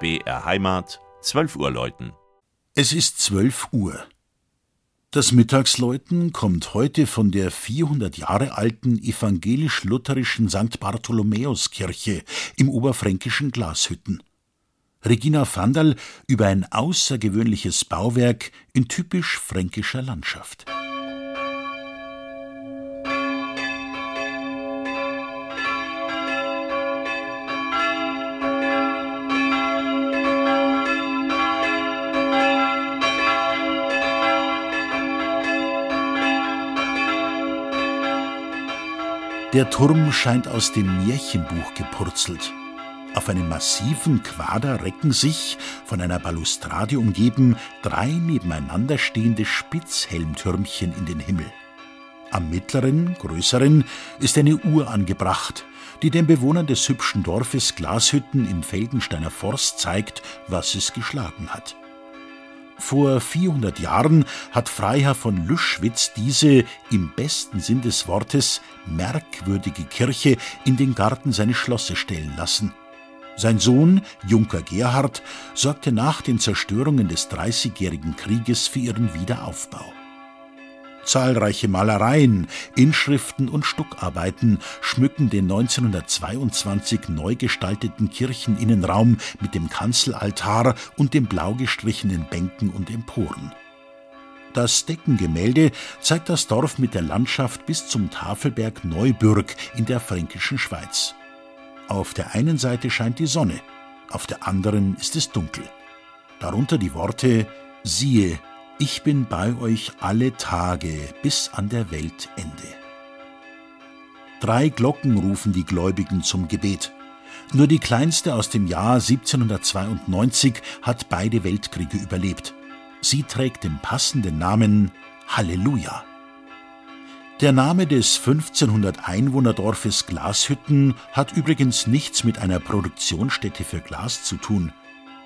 BR Heimat, 12 Uhr läuten. Es ist 12 Uhr. Das Mittagsläuten kommt heute von der 400 Jahre alten evangelisch-lutherischen St. Bartholomäuskirche im oberfränkischen Glashütten. Regina Vandal über ein außergewöhnliches Bauwerk in typisch fränkischer Landschaft. Der Turm scheint aus dem Märchenbuch gepurzelt. Auf einem massiven Quader recken sich, von einer Balustrade umgeben, drei nebeneinander stehende Spitzhelmtürmchen in den Himmel. Am mittleren, größeren, ist eine Uhr angebracht, die den Bewohnern des hübschen Dorfes Glashütten im Feldensteiner Forst zeigt, was es geschlagen hat. Vor 400 Jahren hat Freiherr von Lüschwitz diese im besten Sinn des Wortes merkwürdige Kirche in den Garten seines Schlosses stellen lassen. Sein Sohn, Junker Gerhard, sorgte nach den Zerstörungen des Dreißigjährigen Krieges für ihren Wiederaufbau. Zahlreiche Malereien, Inschriften und Stuckarbeiten schmücken den 1922 neu gestalteten Kircheninnenraum mit dem Kanzelaltar und den blau gestrichenen Bänken und Emporen. Das Deckengemälde zeigt das Dorf mit der Landschaft bis zum Tafelberg Neubürg in der fränkischen Schweiz. Auf der einen Seite scheint die Sonne, auf der anderen ist es dunkel. Darunter die Worte Siehe, ich bin bei euch alle Tage bis an der Weltende. Drei Glocken rufen die Gläubigen zum Gebet. Nur die kleinste aus dem Jahr 1792 hat beide Weltkriege überlebt. Sie trägt den passenden Namen Halleluja. Der Name des 1500 Einwohnerdorfes Glashütten hat übrigens nichts mit einer Produktionsstätte für Glas zu tun.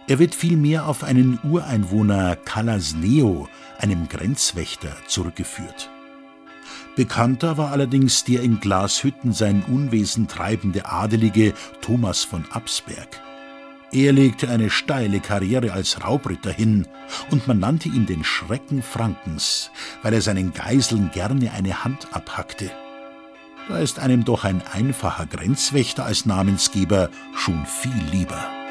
Er wird vielmehr auf einen Ureinwohner Kalasneo, einem Grenzwächter, zurückgeführt. Bekannter war allerdings der in Glashütten sein Unwesen treibende Adelige Thomas von Absberg. Er legte eine steile Karriere als Raubritter hin, und man nannte ihn den Schrecken Frankens, weil er seinen Geiseln gerne eine Hand abhackte. Da ist einem doch ein einfacher Grenzwächter als Namensgeber schon viel lieber.